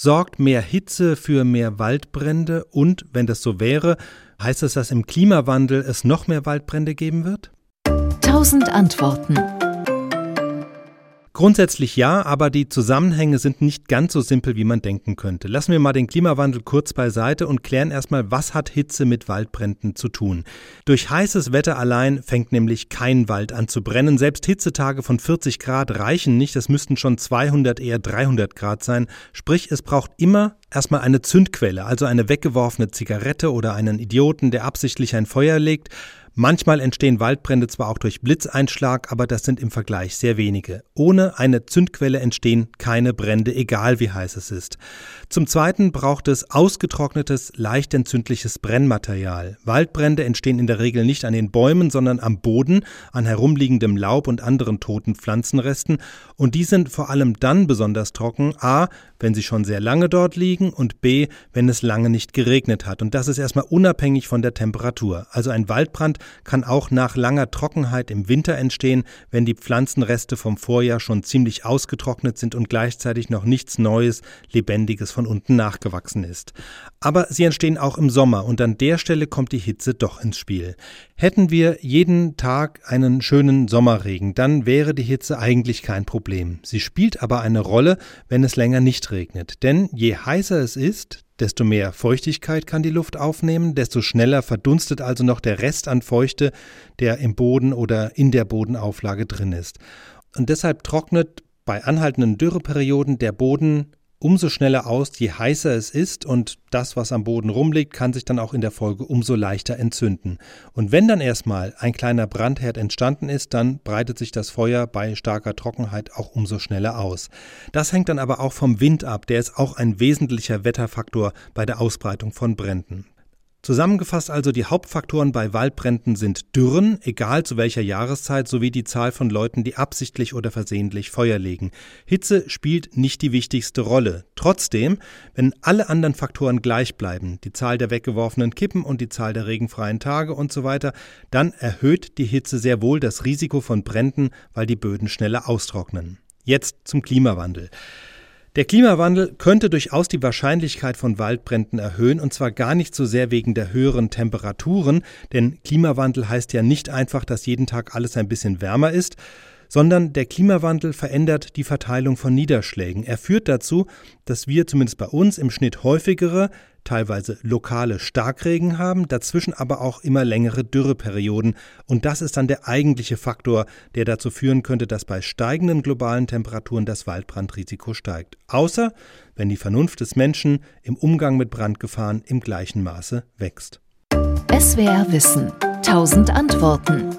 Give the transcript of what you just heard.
Sorgt mehr Hitze für mehr Waldbrände? Und wenn das so wäre, heißt es, dass im Klimawandel es noch mehr Waldbrände geben wird? Tausend Antworten. Grundsätzlich ja, aber die Zusammenhänge sind nicht ganz so simpel, wie man denken könnte. Lassen wir mal den Klimawandel kurz beiseite und klären erstmal, was hat Hitze mit Waldbränden zu tun. Durch heißes Wetter allein fängt nämlich kein Wald an zu brennen. Selbst Hitzetage von 40 Grad reichen nicht, es müssten schon 200, eher 300 Grad sein. Sprich, es braucht immer erstmal eine Zündquelle, also eine weggeworfene Zigarette oder einen Idioten, der absichtlich ein Feuer legt. Manchmal entstehen Waldbrände zwar auch durch Blitzeinschlag, aber das sind im Vergleich sehr wenige. Ohne eine Zündquelle entstehen keine Brände, egal wie heiß es ist. Zum Zweiten braucht es ausgetrocknetes, leicht entzündliches Brennmaterial. Waldbrände entstehen in der Regel nicht an den Bäumen, sondern am Boden, an herumliegendem Laub und anderen toten Pflanzenresten. Und die sind vor allem dann besonders trocken, a, wenn sie schon sehr lange dort liegen und b, wenn es lange nicht geregnet hat. Und das ist erstmal unabhängig von der Temperatur. Also ein Waldbrand kann auch nach langer Trockenheit im Winter entstehen, wenn die Pflanzenreste vom Vorjahr schon ziemlich ausgetrocknet sind und gleichzeitig noch nichts Neues, Lebendiges von unten nachgewachsen ist. Aber sie entstehen auch im Sommer und an der Stelle kommt die Hitze doch ins Spiel. Hätten wir jeden Tag einen schönen Sommerregen, dann wäre die Hitze eigentlich kein Problem. Sie spielt aber eine Rolle, wenn es länger nicht regnet. Denn je heißer es ist, Desto mehr Feuchtigkeit kann die Luft aufnehmen, desto schneller verdunstet also noch der Rest an Feuchte, der im Boden oder in der Bodenauflage drin ist. Und deshalb trocknet bei anhaltenden Dürreperioden der Boden umso schneller aus, je heißer es ist und das, was am Boden rumliegt, kann sich dann auch in der Folge umso leichter entzünden. Und wenn dann erstmal ein kleiner Brandherd entstanden ist, dann breitet sich das Feuer bei starker Trockenheit auch umso schneller aus. Das hängt dann aber auch vom Wind ab, der ist auch ein wesentlicher Wetterfaktor bei der Ausbreitung von Bränden. Zusammengefasst also die Hauptfaktoren bei Waldbränden sind Dürren, egal zu welcher Jahreszeit, sowie die Zahl von Leuten, die absichtlich oder versehentlich Feuer legen. Hitze spielt nicht die wichtigste Rolle. Trotzdem, wenn alle anderen Faktoren gleich bleiben, die Zahl der weggeworfenen Kippen und die Zahl der regenfreien Tage und so weiter, dann erhöht die Hitze sehr wohl das Risiko von Bränden, weil die Böden schneller austrocknen. Jetzt zum Klimawandel. Der Klimawandel könnte durchaus die Wahrscheinlichkeit von Waldbränden erhöhen, und zwar gar nicht so sehr wegen der höheren Temperaturen, denn Klimawandel heißt ja nicht einfach, dass jeden Tag alles ein bisschen wärmer ist, sondern der Klimawandel verändert die Verteilung von Niederschlägen. Er führt dazu, dass wir zumindest bei uns im Schnitt häufigere, teilweise lokale Starkregen haben, dazwischen aber auch immer längere Dürreperioden. Und das ist dann der eigentliche Faktor, der dazu führen könnte, dass bei steigenden globalen Temperaturen das Waldbrandrisiko steigt. Außer wenn die Vernunft des Menschen im Umgang mit Brandgefahren im gleichen Maße wächst. SWR Wissen. Tausend Antworten.